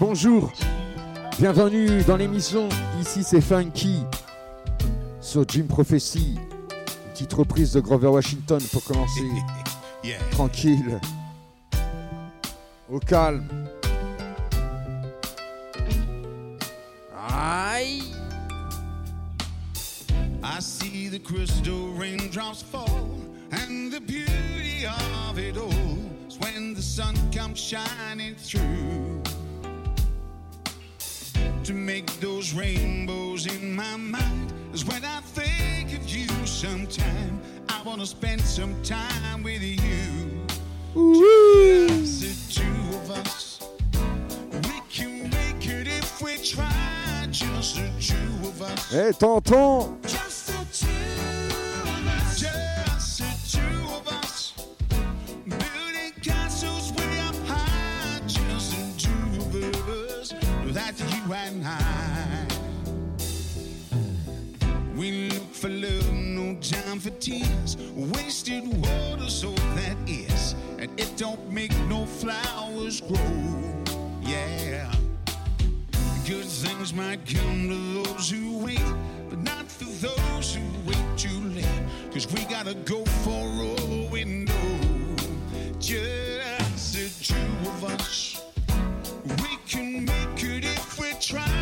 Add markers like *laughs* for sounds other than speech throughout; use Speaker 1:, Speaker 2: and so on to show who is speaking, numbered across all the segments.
Speaker 1: Bonjour, bienvenue dans l'émission. Ici c'est Funky sur Jim Prophecy. Une petite reprise de Grover Washington pour commencer. *laughs* Tranquille. Au calme. Aïe. I see the crystal raindrops fall, and the beauty of it all is when the sun comes shining through. To make those rainbows in my mind is when I think of you sometime. I wanna spend some time with you. Just the two of us. We can make it if we try. Just the two of us. Hey, tonton! For love, no time for tears. Wasted water, so that is. And it don't make no flowers grow. Yeah. Good things might come to those who wait, but not for those who wait too late. Cause we gotta go for all we know. Just the two of us. We can make it if we try.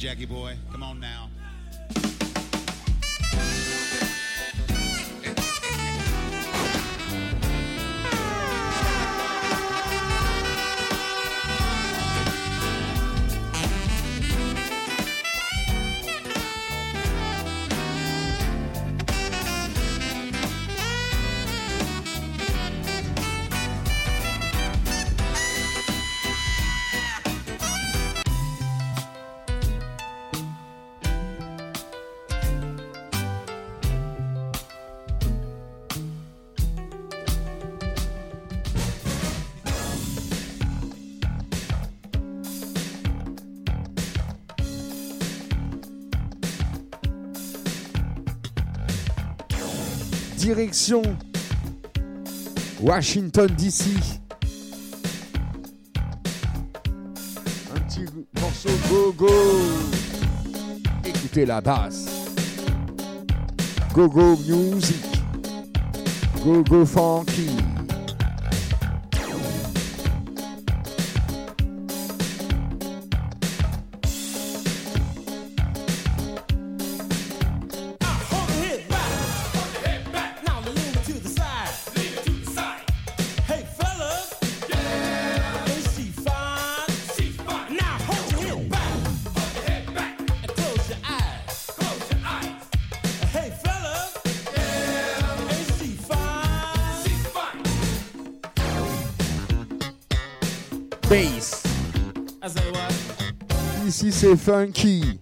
Speaker 2: Jackie boy. Come
Speaker 1: Direction Washington DC. Un petit morceau go go. Écoutez la basse. Go go music. Go go funky. Bass.
Speaker 3: I say what?
Speaker 1: Ici c'est funky.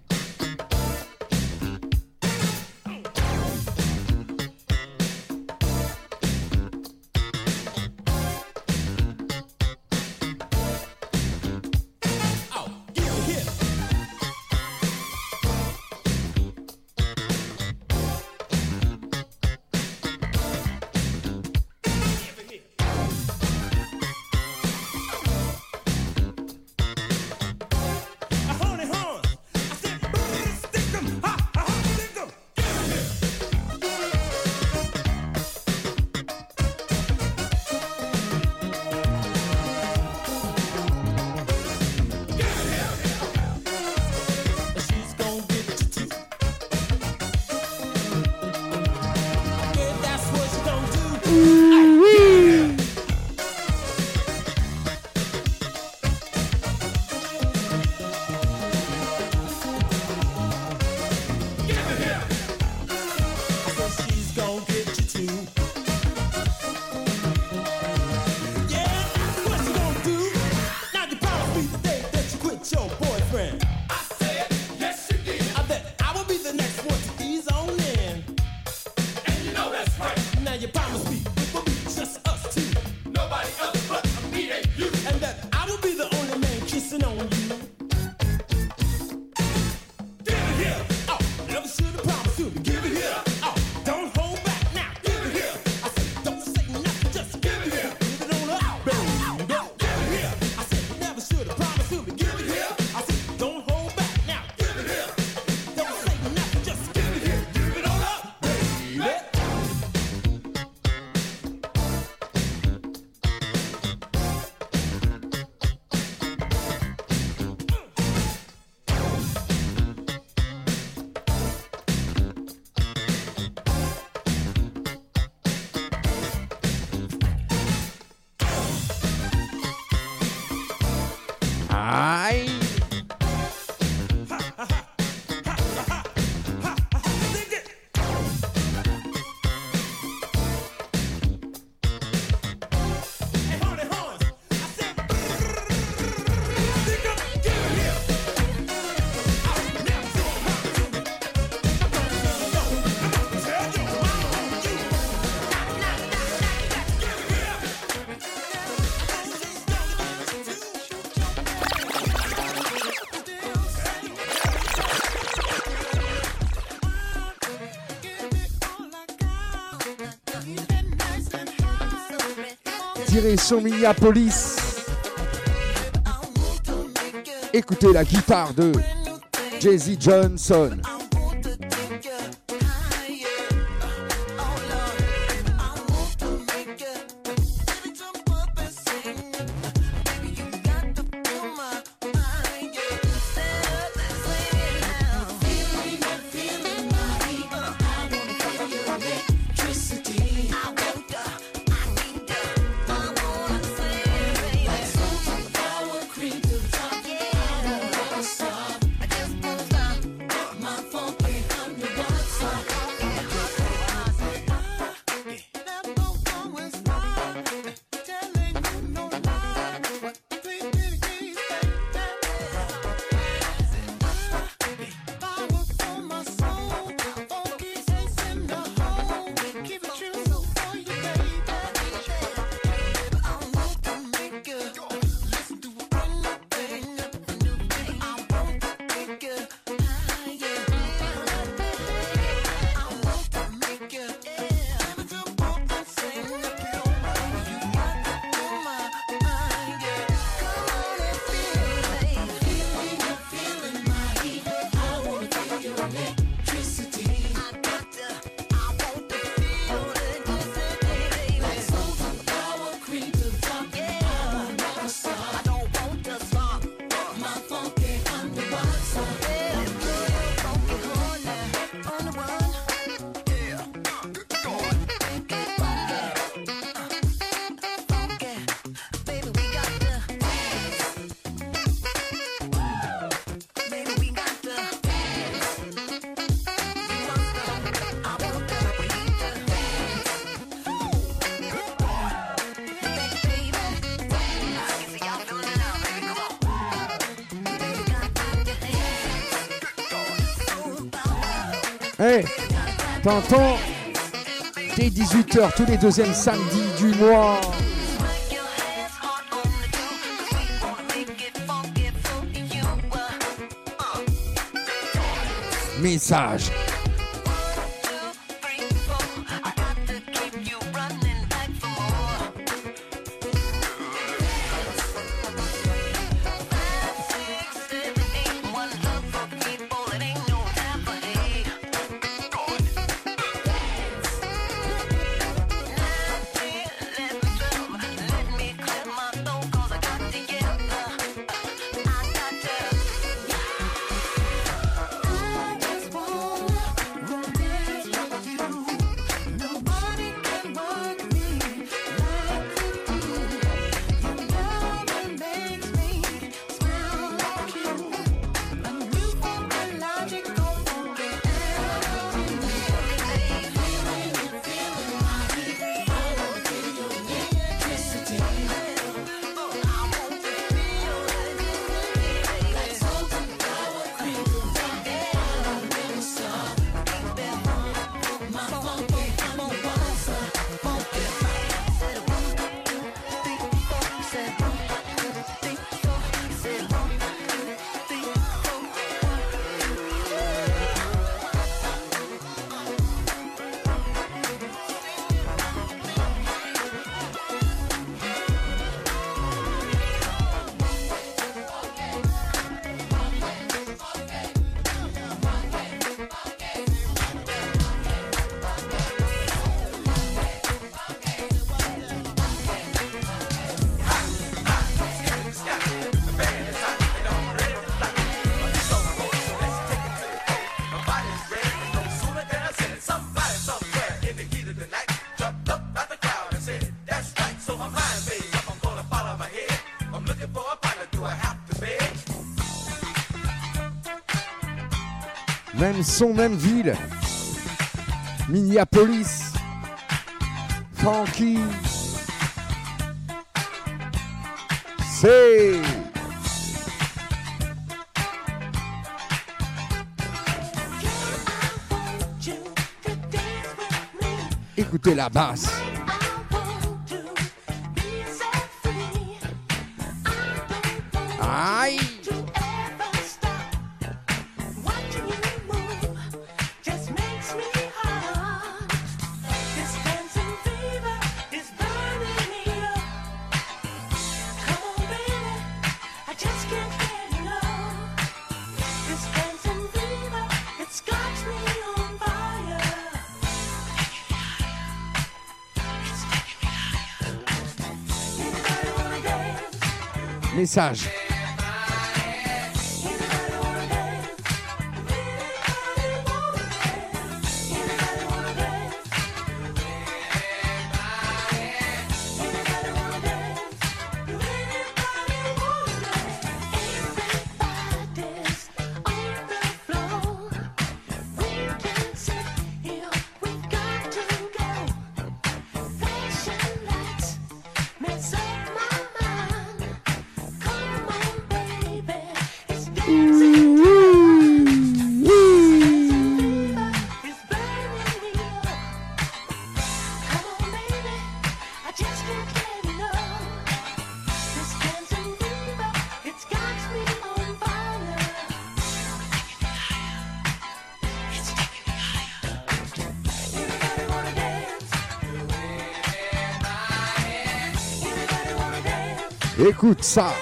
Speaker 4: Direction Minneapolis. Écoutez la guitare de Jay-Z Johnson. T'entends Dès 18h, tous les deuxièmes samedis du mois. Message. Même son, même ville. Minneapolis. Funky. C'est. Écoutez la basse.
Speaker 5: mensagem. Écoute ça.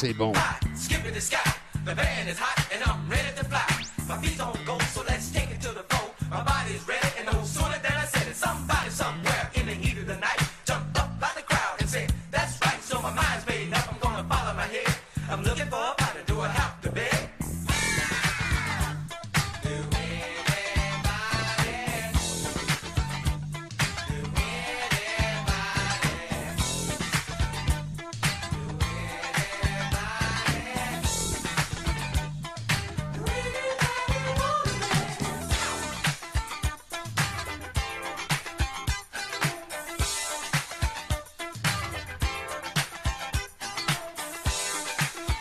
Speaker 5: c'est bon.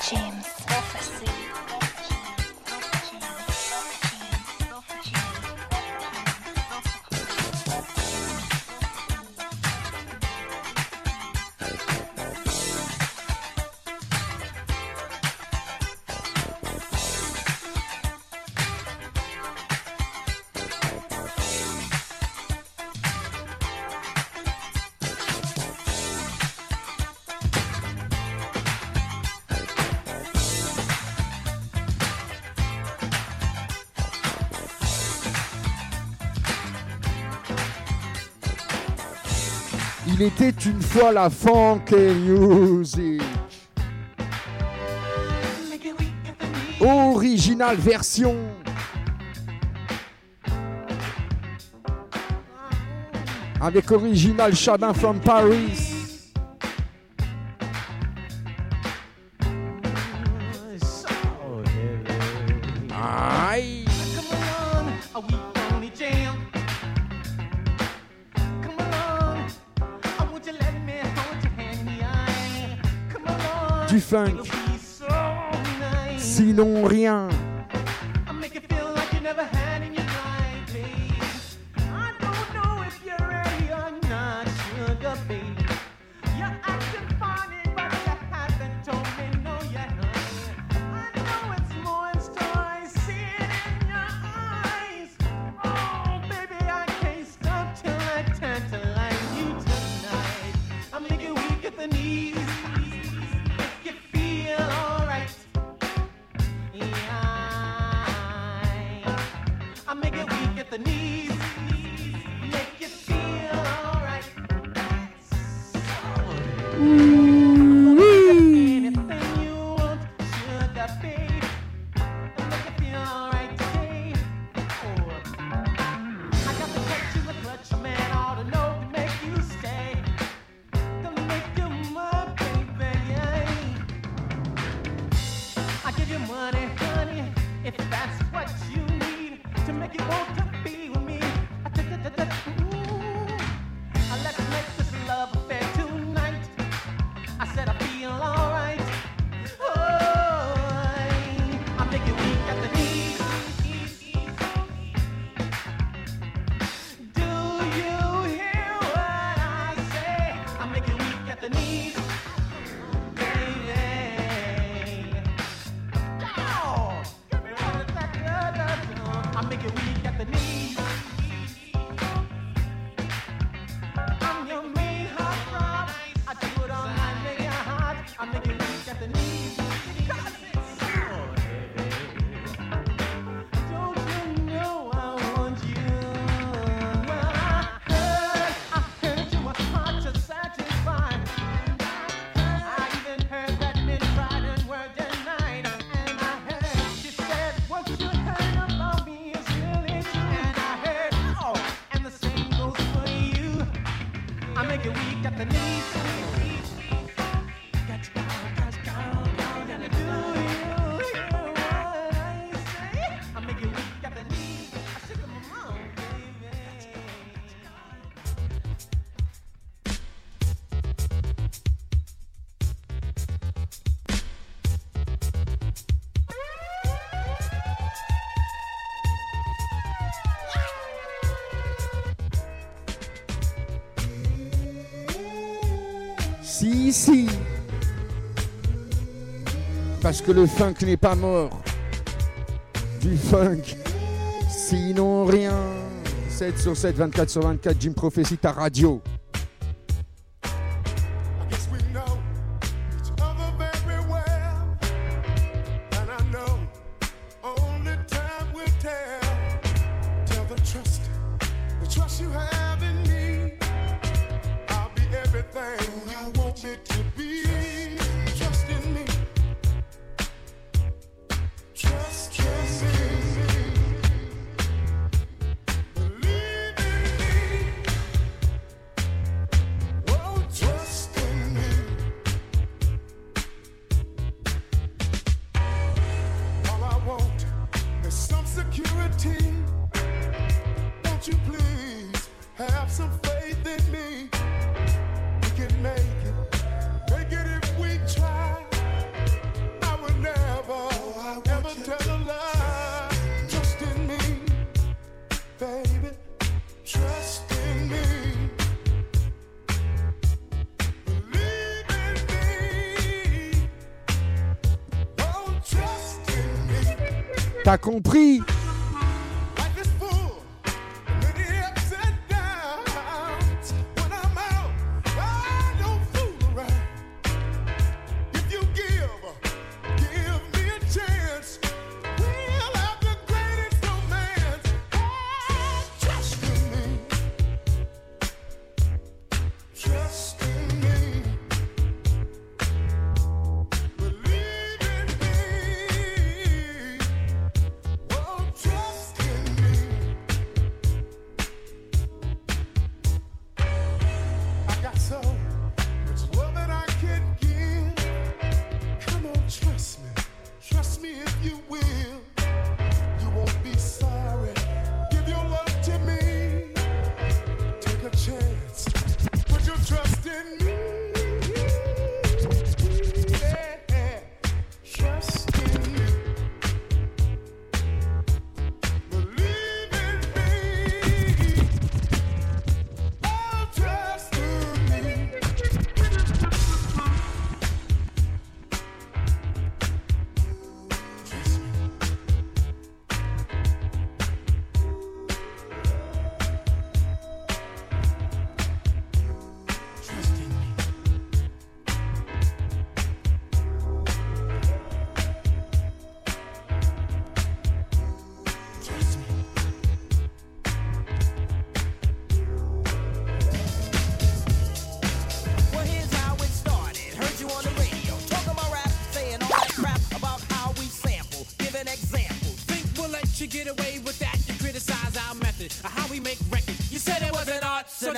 Speaker 6: Shame.
Speaker 5: Il était une fois la funk music. Original version. Avec original Chadin from Paris.
Speaker 7: aussi ici. Parce que le funk n'est pas mort. Du funk. Sinon rien. 7 sur 7, 24 sur 24, Jim Prophecy, ta radio.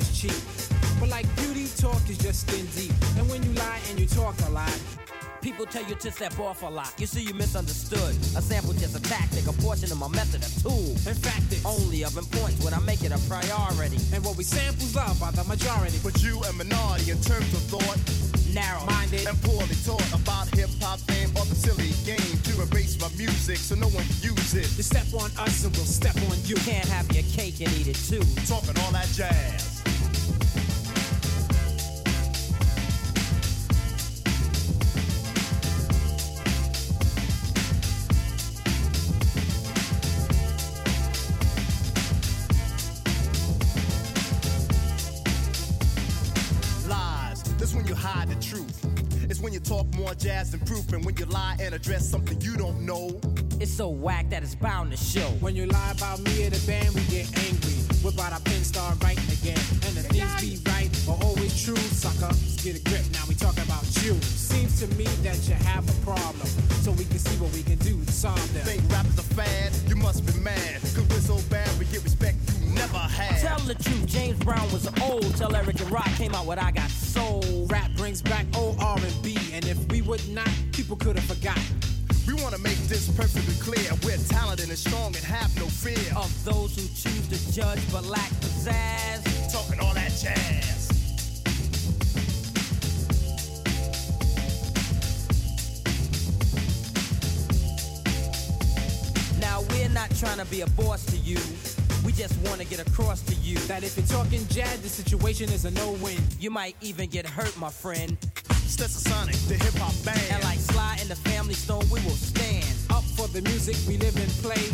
Speaker 8: is
Speaker 3: cheap. But like beauty, talk is just skin deep. And when you lie and you talk a lot,
Speaker 9: People tell you to step off a lot. You see, you misunderstood. A sample just a tactic, a portion of my method, a tool.
Speaker 3: in fact, it's
Speaker 9: Only of importance when I make it a priority.
Speaker 3: and what we samples love by the majority.
Speaker 10: But you a minority in terms of thought
Speaker 9: Narrow.
Speaker 3: Minded.
Speaker 10: and poorly taught about hip hop fame or the silly game to erase my music so no one can use it.
Speaker 3: You step on us and we'll step on. You
Speaker 9: can't have your cake and eat it too.
Speaker 10: Talking all that jazz. More jazz than proof, and when you lie and address something you don't know.
Speaker 9: It's so whack that it's bound to show.
Speaker 3: When you lie about me or the band, we get angry. Whip out our pen, start writing again. And the things be right are always true, sucker. Let's get a grip, now we talking about you. Seems to me that you have a problem. So we can see what we can do to solve them.
Speaker 10: Think rap is a fad? You must be mad. Cause we're so bad, we get respect you never had.
Speaker 9: Tell the truth, James Brown was old. Tell Eric and Rock came out with I Got Soul.
Speaker 3: Rap brings back old R&B, and if we would not, people could have forgotten.
Speaker 10: We wanna make this perfectly clear. We're talented and strong and have no fear.
Speaker 9: Of those who choose to judge but lack pizzazz.
Speaker 10: Talking all that jazz.
Speaker 9: Now we're not trying to be a boss to you. We just want to get across to you
Speaker 3: That if you're talking jazz, the situation is a no-win.
Speaker 9: you might even get hurt, my friend.
Speaker 10: Stetsasonic, the hip hop band.
Speaker 9: And like Sly and the Family Stone, we will stand.
Speaker 3: Up for the music we live and play.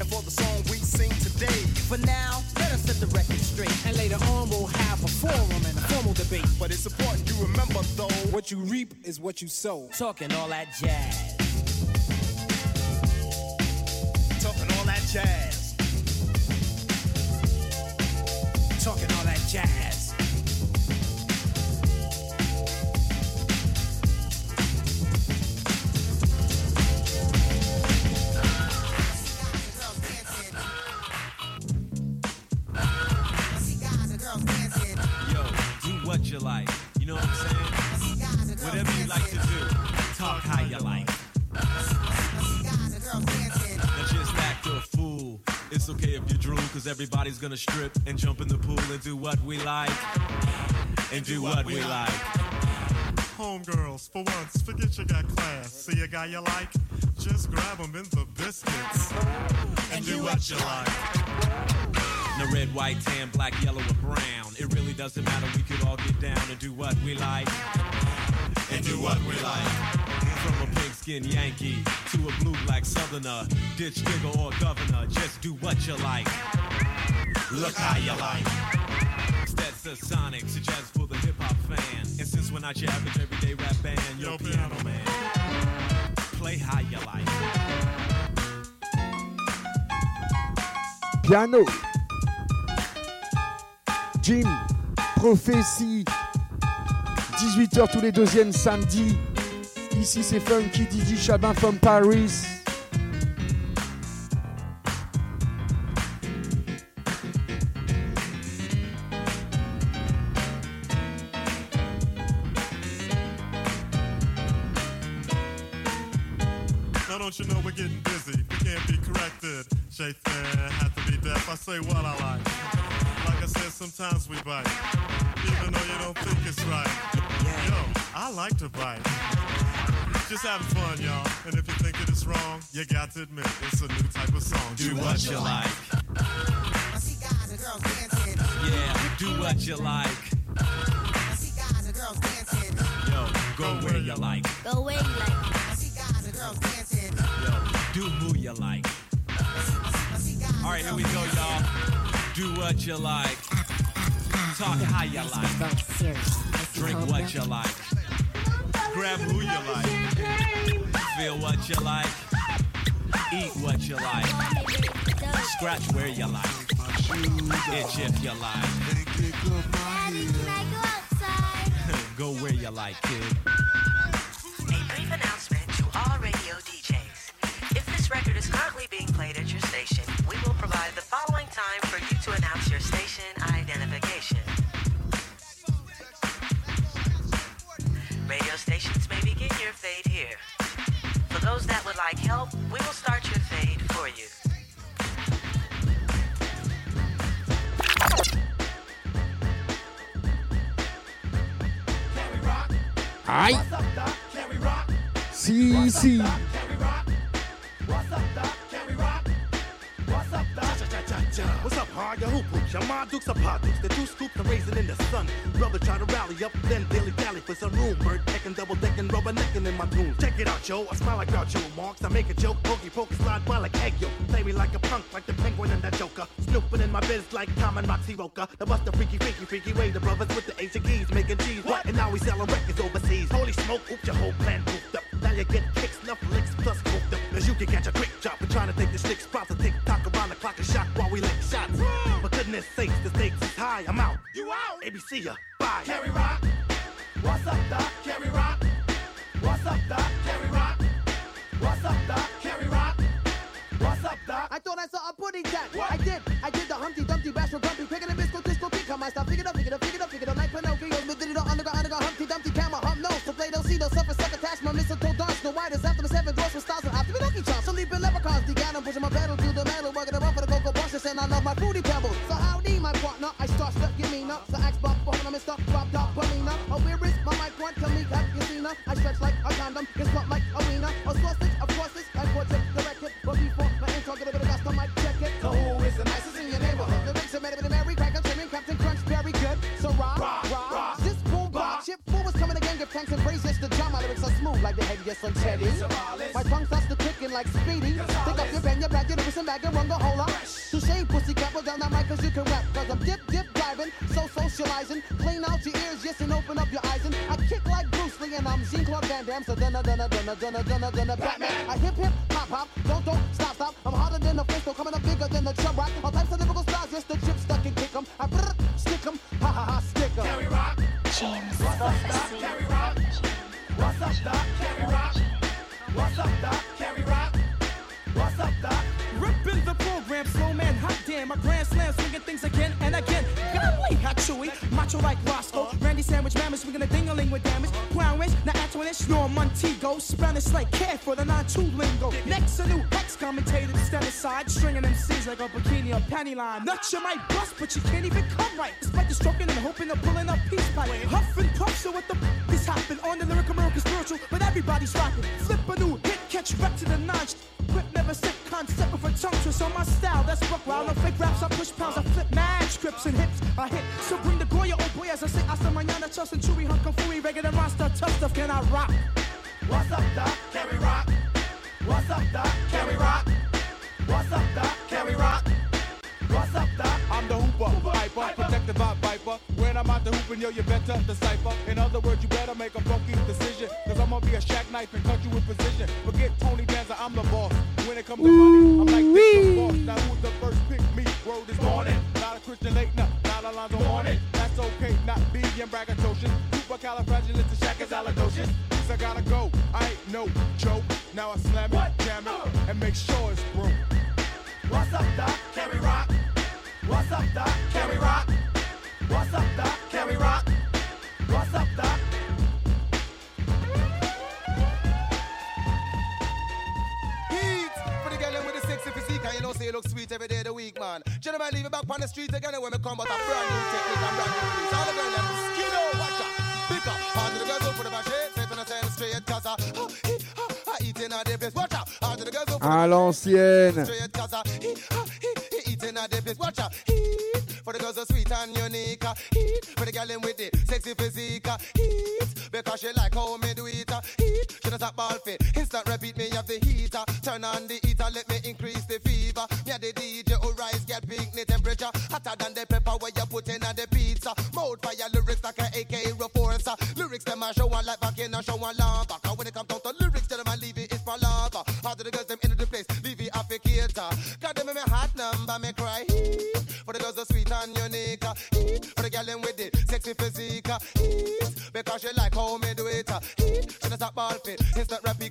Speaker 10: and for the song we sing today.
Speaker 9: For now, let us set the record straight.
Speaker 3: And later on, we'll have a forum and a formal debate.
Speaker 10: But it's important you remember though.
Speaker 3: What you reap is what you sow.
Speaker 9: Talking all that jazz.
Speaker 10: Talking all that jazz.
Speaker 3: Talking all that jazz.
Speaker 11: Everybody's gonna strip and jump in the pool and do what we like. And do what we like.
Speaker 12: Homegirls, for once, forget you got class. See a guy you like? Just grab him in the biscuits. And do what you like.
Speaker 11: No red, white, tan, black, yellow, or brown. It really doesn't matter. We could all get down and do what we like. And do what we like. From a pigskin Yankee to a blue black southerner, ditch digger or governor, just do what you like. Look how you like. Stetson Sonic, suggest for the hip hop fan. And since we're not your average everyday rap band, yo,
Speaker 12: Yo,
Speaker 11: piano
Speaker 12: piano
Speaker 11: man, play how you like.
Speaker 13: Piano. Jim, prophétie. 18h tous les deuxièmes samedis. Ici c'est Funky Didi Chabin from Paris.
Speaker 12: Said, we bite. Even though you don't think it's right. Yo, I like to bite. Just having fun, y'all. And if you think it is wrong, you got to admit it's a new type of song.
Speaker 11: Do what you like. Yeah, do what you like. Yo, go where you like.
Speaker 6: Go away, like.
Speaker 11: Yo, do who you like. All right, here we go, y'all. Do what you like. Talk how you like. Drink what you like. Grab who you like. Feel what you like. Eat what you like. Scratch where you like. Itch if you like. *laughs* Go where you like, kid.
Speaker 14: A brief announcement to all radio DJs. If this record is currently being played at your station, we will provide the following time for you to announce your station identification. Those that would like help, we will start your fade for you.
Speaker 13: Aïe Si, si
Speaker 15: your dukes are. The two scoops are raising in the sun. Brother try to rally up, then daily dally for some room. Bird decking, double decking, rubber necking in my tunes. Check it out, yo. I smile like Groucho Marx. I make a joke, pokey pokey slide by like egg yolk. Play me like a punk, like the penguin and the joker. Snooping in my biz like Tom and Roxy Roca. The buster freaky, freaky, freaky way. The brothers with the Asian keys making cheese. What? And now we selling records overseas. Holy smoke, oops, your whole plan pooped up. Now you get kicks, enough licks, plus cooked up. Cause you can catch a quick chop. We're trying to take the stick spots and tick tock around the clock and shot while we lick shots. For goodness sakes, the stakes is high. I'm out. You out. ABC ya. Bye. Carry rock. What's up, Doc? Carry rock. What's up, Doc? Carry rock. What's up, Doc? Carry rock. What's up, Doc?
Speaker 16: I thought I saw a pudding jack. I did. I did the Humpty Dumpty Bashful Grumpy, picking a biscuit, disco, kick on my stuff. Figured out, figured out, figured out, figured out, like Pinocchio. Did it all underground, underground, Humpty Dumpty, camera, hump nose. To play, don't see, they'll suffer, was coming again, give and praise. Yes, the drum, my lyrics are smooth like the head, yes, on Teddy. My tongue starts to ticking like Speedy. Pick up your pen, your bag, your listen bag, and run the whole lot. To shade pussy cat, down that mic, cause you can rap. Cause I'm dip, dip, diving, so socializing. Clean out your ears, yes, and open up your eyes. And I kick like Bruce Lee, and I'm Jean Claude Van Damme. So dunna, dunna, dunna, dunna, dunna,
Speaker 3: hot. My grand slam, swinging things again and again. Golly, hot chewy, macho like Roscoe. Randy Sandwich, mammoth, swinging a ding-a-ling with damage. Crown wish, now ish, snore Montego. Spanish like care for the non-two lingo. Next, a new hex commentator to stand aside, stringing them MCs like a bikini or panty line. Nuts you might bust, but you can't even come right. Despite the stroking and hoping of pulling up peace pipe. Huff and puff, so what the f- is happening on the lyrical American spiritual, but everybody's rocking. Flip a new hit, catch back to the notch. Quit never sit concept with a tongue twist on my style. That's rock wild. No fake raps, I push pounds, I flip mad scripts and hips. I hit. So bring the Goya, oh boy, as I say, I hasta mañana, Chelsea, Chewy, Hunk, and Fui, regular monster, tough stuff, can I rock?
Speaker 17: Hyper, protected by Viper. When I'm out the hooping, yo, you better decipher. In other words, you better make a funky decision. Cause I'm gonna be a shack knife and cut you with precision. Forget Tony Danza, I'm the boss. When it comes to money, I'm like this, boss. Now who's the first pick me? Word is morning. Not a Christian late, no, not Alonzo Mourning. That's okay, not being braggadocious. Supercalifragilistic, shack is alladocious. Cause I gotta go, I ain't no joke. Now I slam it, jam it, and make sure it's broke.
Speaker 18: Man. Leave it back on the street again when we come, but a brand new technique and brand new release. All the girls them skin out, watch out, pick up. All the girls up for the machine, say to the same straight, cause I, oh, he, oh, I eating at the place, watch out. All the girls up for
Speaker 13: À l'ancienne.
Speaker 18: straight, cause I, he, oh, he, he eating at the place, watch out. For the girls so sweet and unique. Heat for the girl in with the sexy physique. Heat because she like how me do it. Heat she not stop ball fit. Instant repeat me have the heater. Turn on the heater, let me Lyrics them a show one like back in a show one lava. Cause when it comes down to lyrics, tell them I leave it is for lava. How do the girls them into the place? Leave it applicator. God them in me hot number, me cry. Heat. For the girls are sweet and unique. Heat. For the girl them with it, sexy physique. Heat. Because she like how me do it. Heat. She does that ball fit. Instant replica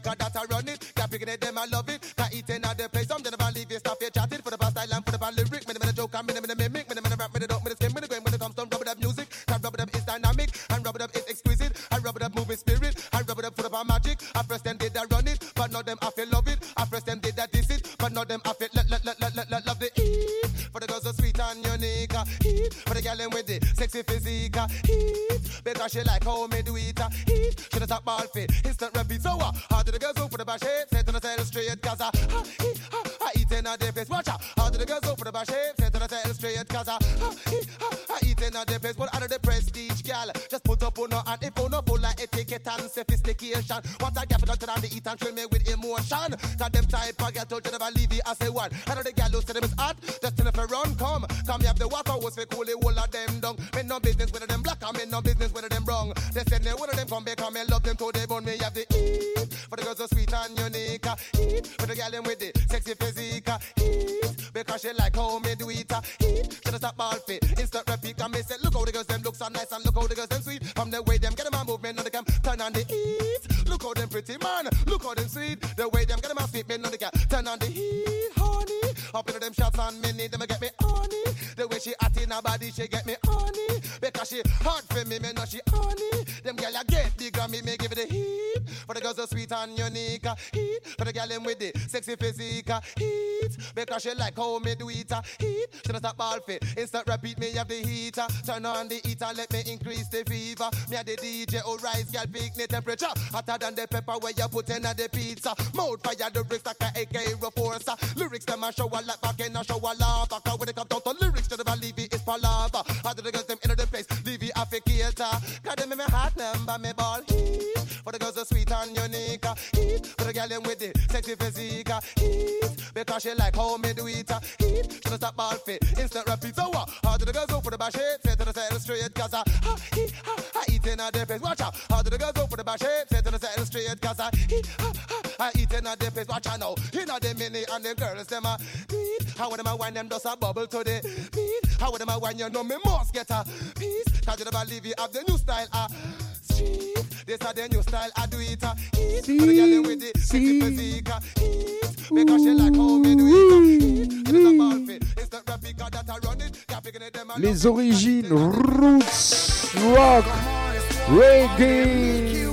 Speaker 18: it. Now them I feel let, let, let, let, let, let love the eat. For the girls are sweet and unique. uh, Eat. For the girl them with the sexy physique. uh, Eat. Because she like how me do it. uh, Eat. She does that ball fit. Instant repeat. So uh, how do the girls go for the bash shape? Say to the side straight. Cause I, I, eat, I, I eat in a place. Watch out. How do the girls go for the bash shape? Say to the side straight. Cause I, I, eat, I, I eat in a place. But out of the prestige, gal. Just put up on her and if on her full like etiquette and sophistication. What I get for to the eat and thrill me with emotion. Cause them type of girl told as a one. I know the gal who say them is hot. Just tell if you run, come. Come me have the water was for cool the whole of them down. Me no business with them black and me no business with them brown. They send me one of them come back and me love them till they bone me have the eat. For the girls so sweet and unique. uh, Eat. For the gal them with the sexy physique. uh, Eat. Because she like how me do it. uh, Eat. She just a ball fit. Instant repeat and me say look how the girls them look so nice and look how the girls them sweet. From the way them get them a movement on the cam. Turn on the heat. Look how them pretty man. Shots and many them get me honey. The way she hot in her body she get me honey. Because she hot for me, me know she honey. Them girl a get bigger me, me give it the heat. For the girls so sweet and unique. Heat. For the girl them with the sexy physique. Heat. Because she like how me do it. Heat. She does that ball fit. Instant repeat me have the heater. Turn on the heater, let me increase the fever. Me a the DJ who oh, rise, girl pick the temperature. Hotter than the pepper where you put in the pizza. Mouth fire the bricks like a AK reforcer. Lyrics them a show a like is palava. Do the girls them into the place? Leave it afficator. Cause them in me heart number me ball heat. For the girls so sweet and unique. Heat. For the girl them with the sexy physique. Heat. Because she like how me do it. Heat. She don't stop ball fit. Instant repeat. So what? How the girls go for the bash shape? Say to the side straight. Cause I, I, eat, I, I eat in a day place. Watch out. How the girls go for the bash shape? Say to the side straight. Cause I, eat, I, I, I eat in a day place. Watch out now. You know the mini and the girls them a beat. How when them a wine them just a bubble to the beat. How when them a wine you know me must get a piece. Cause you never leave you have the new style. Uh, street. This are the new style. I do it. Uh, eat. For the girl them with the sexy physique. uh, Eat. Because she like how me do it. uh, Eat. It is a ball fit. It's the replica that I run it. Can't picking it them a
Speaker 19: Les origines roots, rock, reggae.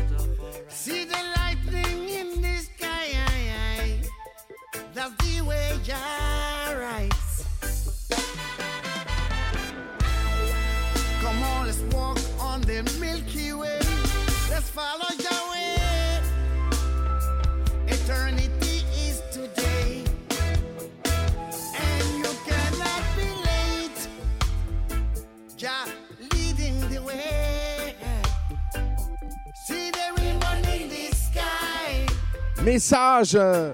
Speaker 19: Message euh,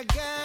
Speaker 20: again.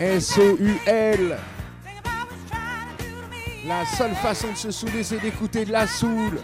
Speaker 13: S-O-U-L. La seule façon de se saouler, c'est d'écouter de la soul.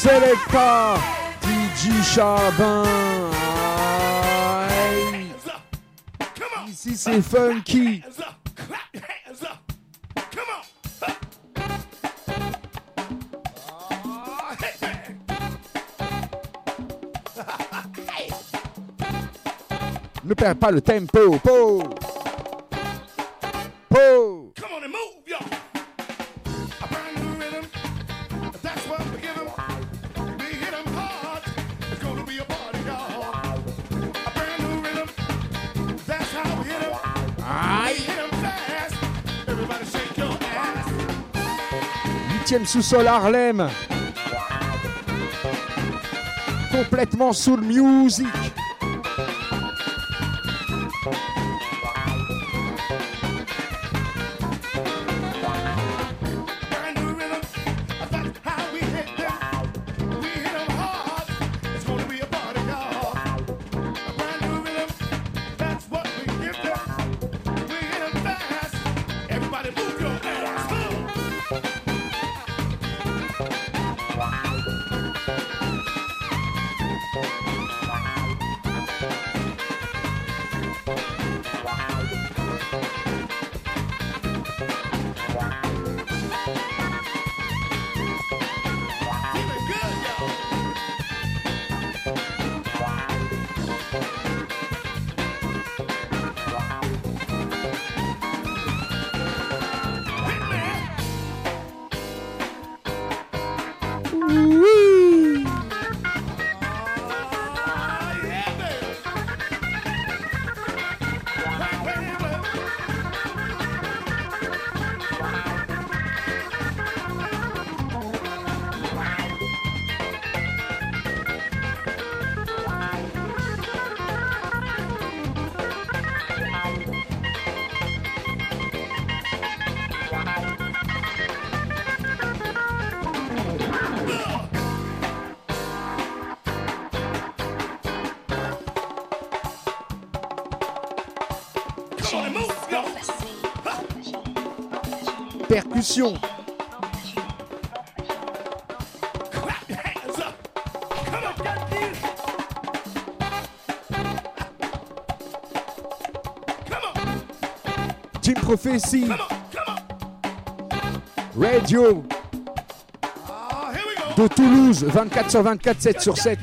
Speaker 13: Selecta, DJ Charbin. Ici c'est funky.
Speaker 20: Ne perds pas le tempo. Po. Sous-sol Harlem. Complètement soul music.
Speaker 7: production.
Speaker 20: Team Prophecy. Radio. De Toulouse, 24 sur 24, 7 sur 7.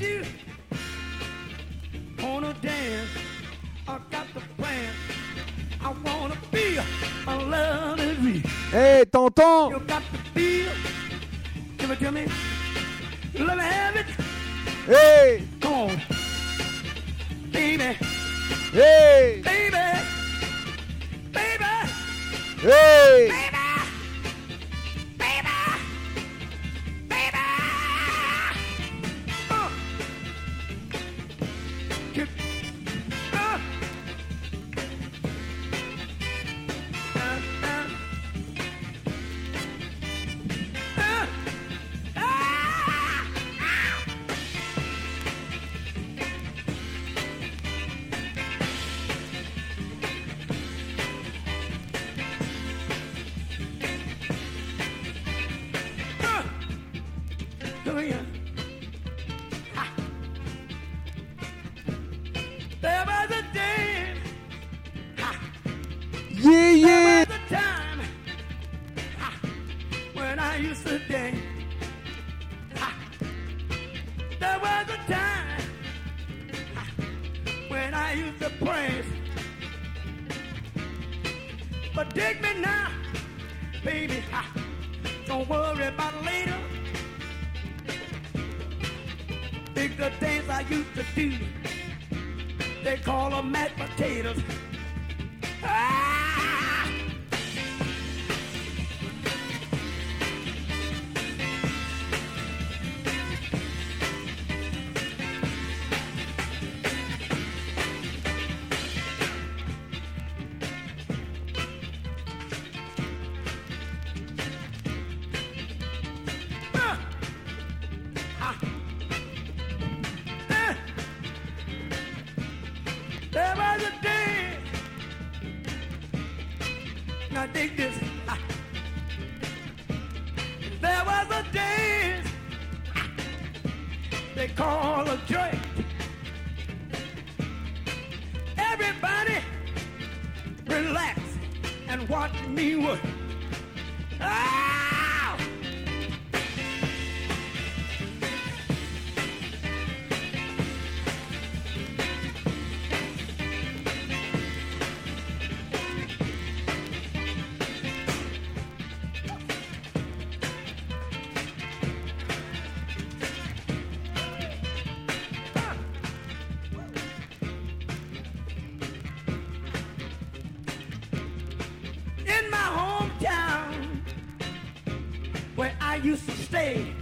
Speaker 21: Used to
Speaker 20: stay.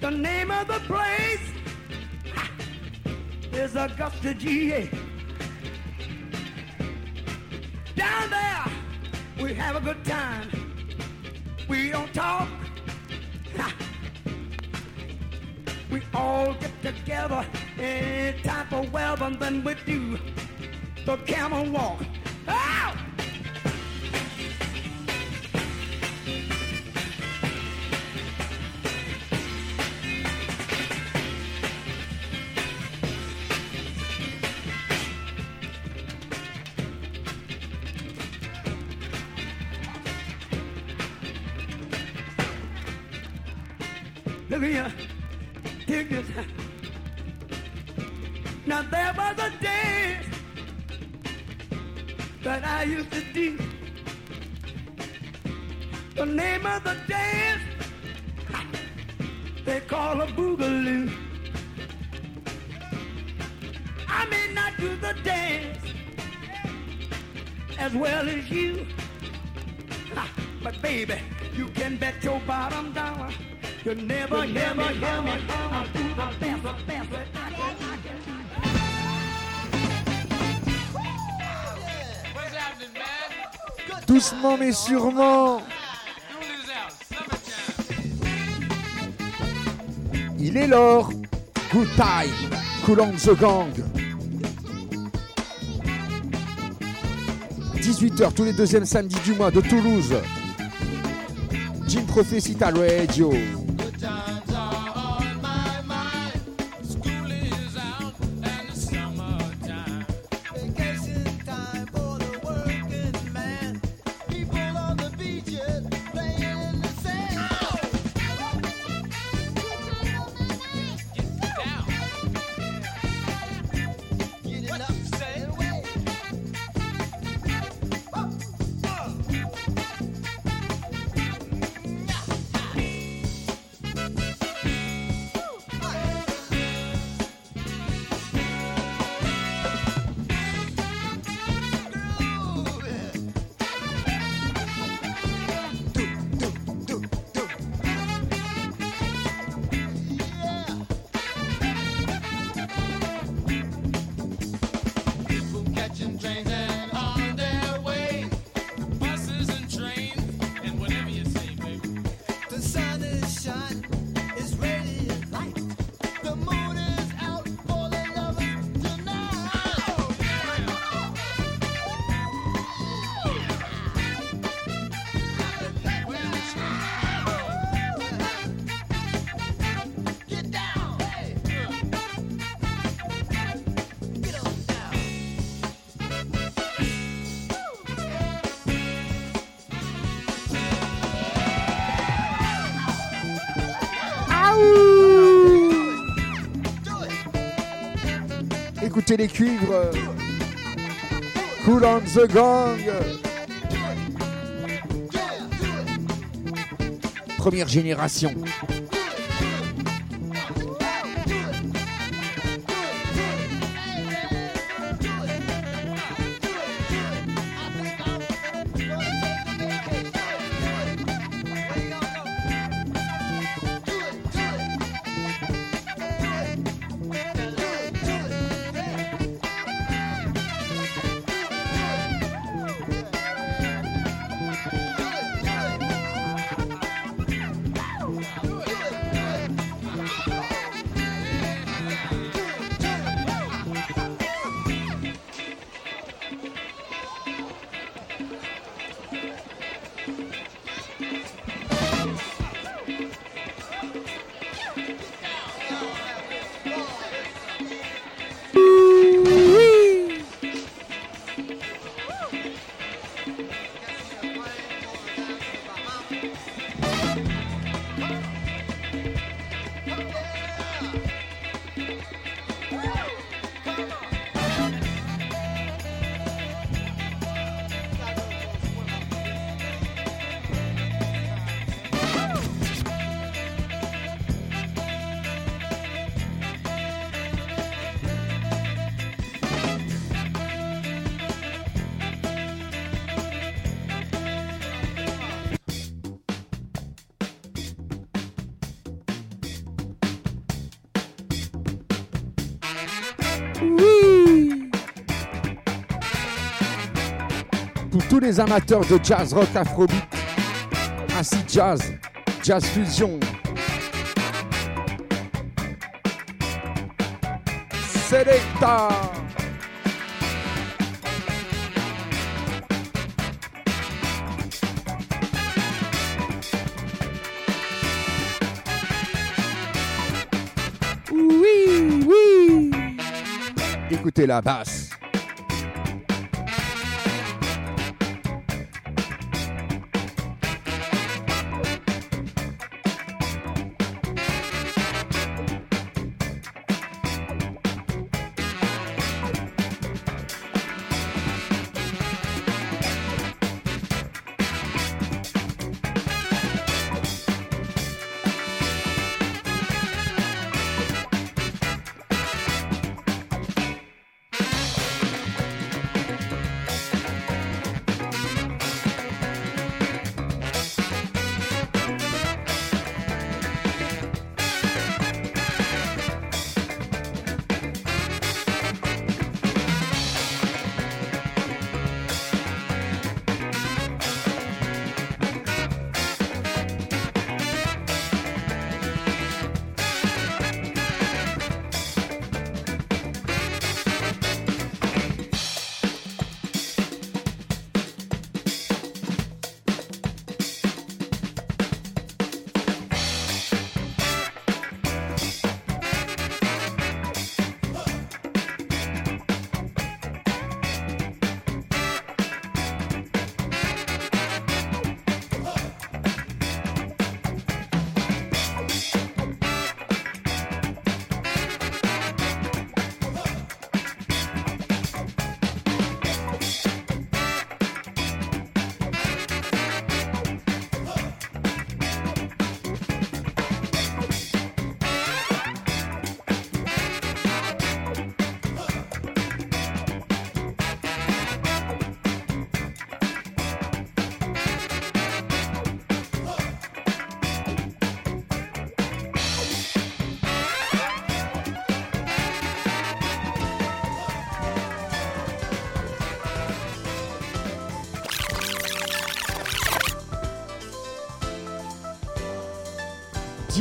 Speaker 20: The name of the place ha, is Augusta, GA. Down there, we have a good time. We don't talk. Ha. We all get together any type of weather, then we do the camel walk.
Speaker 22: Sûrement. Il est l'or. Good time. Cool on the gang. 18h tous les deuxièmes samedis du mois de Toulouse. Jim Prophecy Radio. Les cuivres. Cool on the gang. Première génération.
Speaker 2: Les amateurs de jazz rock afrobeat, ainsi jazz, jazz fusion. Selecta. Oui, oui. Écoutez la basse.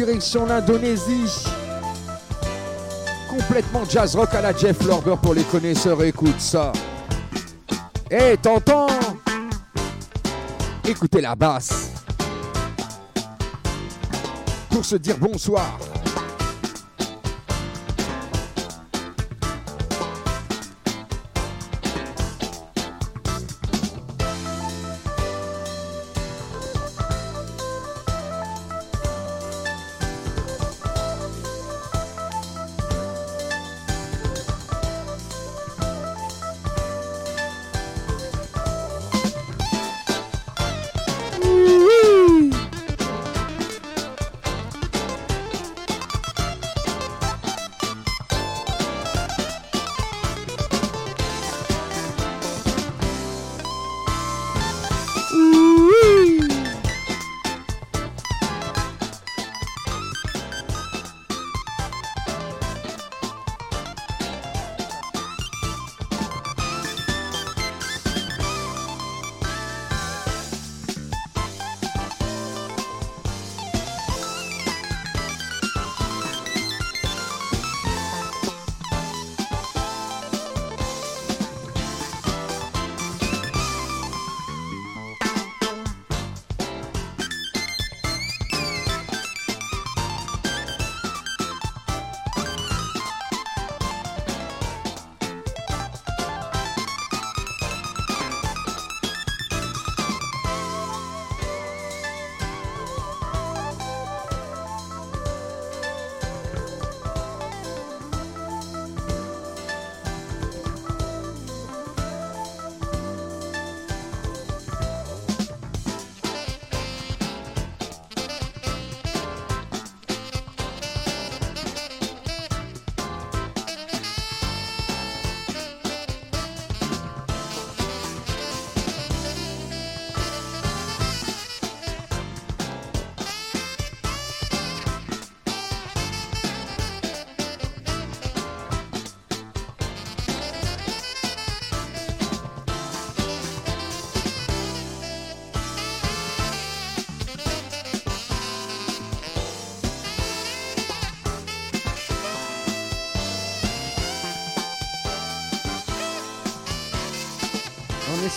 Speaker 2: Direction l'Indonésie. Complètement jazz rock à la Jeff Lorber pour les connaisseurs. Écoute ça. Eh, t'entends? Écoutez la basse. Pour se dire bonsoir.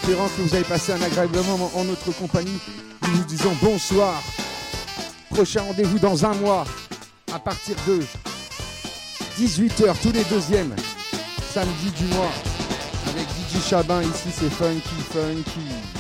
Speaker 2: Que vous avez passé un agréable moment en notre compagnie. Nous vous disons bonsoir. Prochain rendez-vous dans un mois à partir de 18h tous les deuxièmes samedi du mois avec DJ Chabin ici c'est funky funky.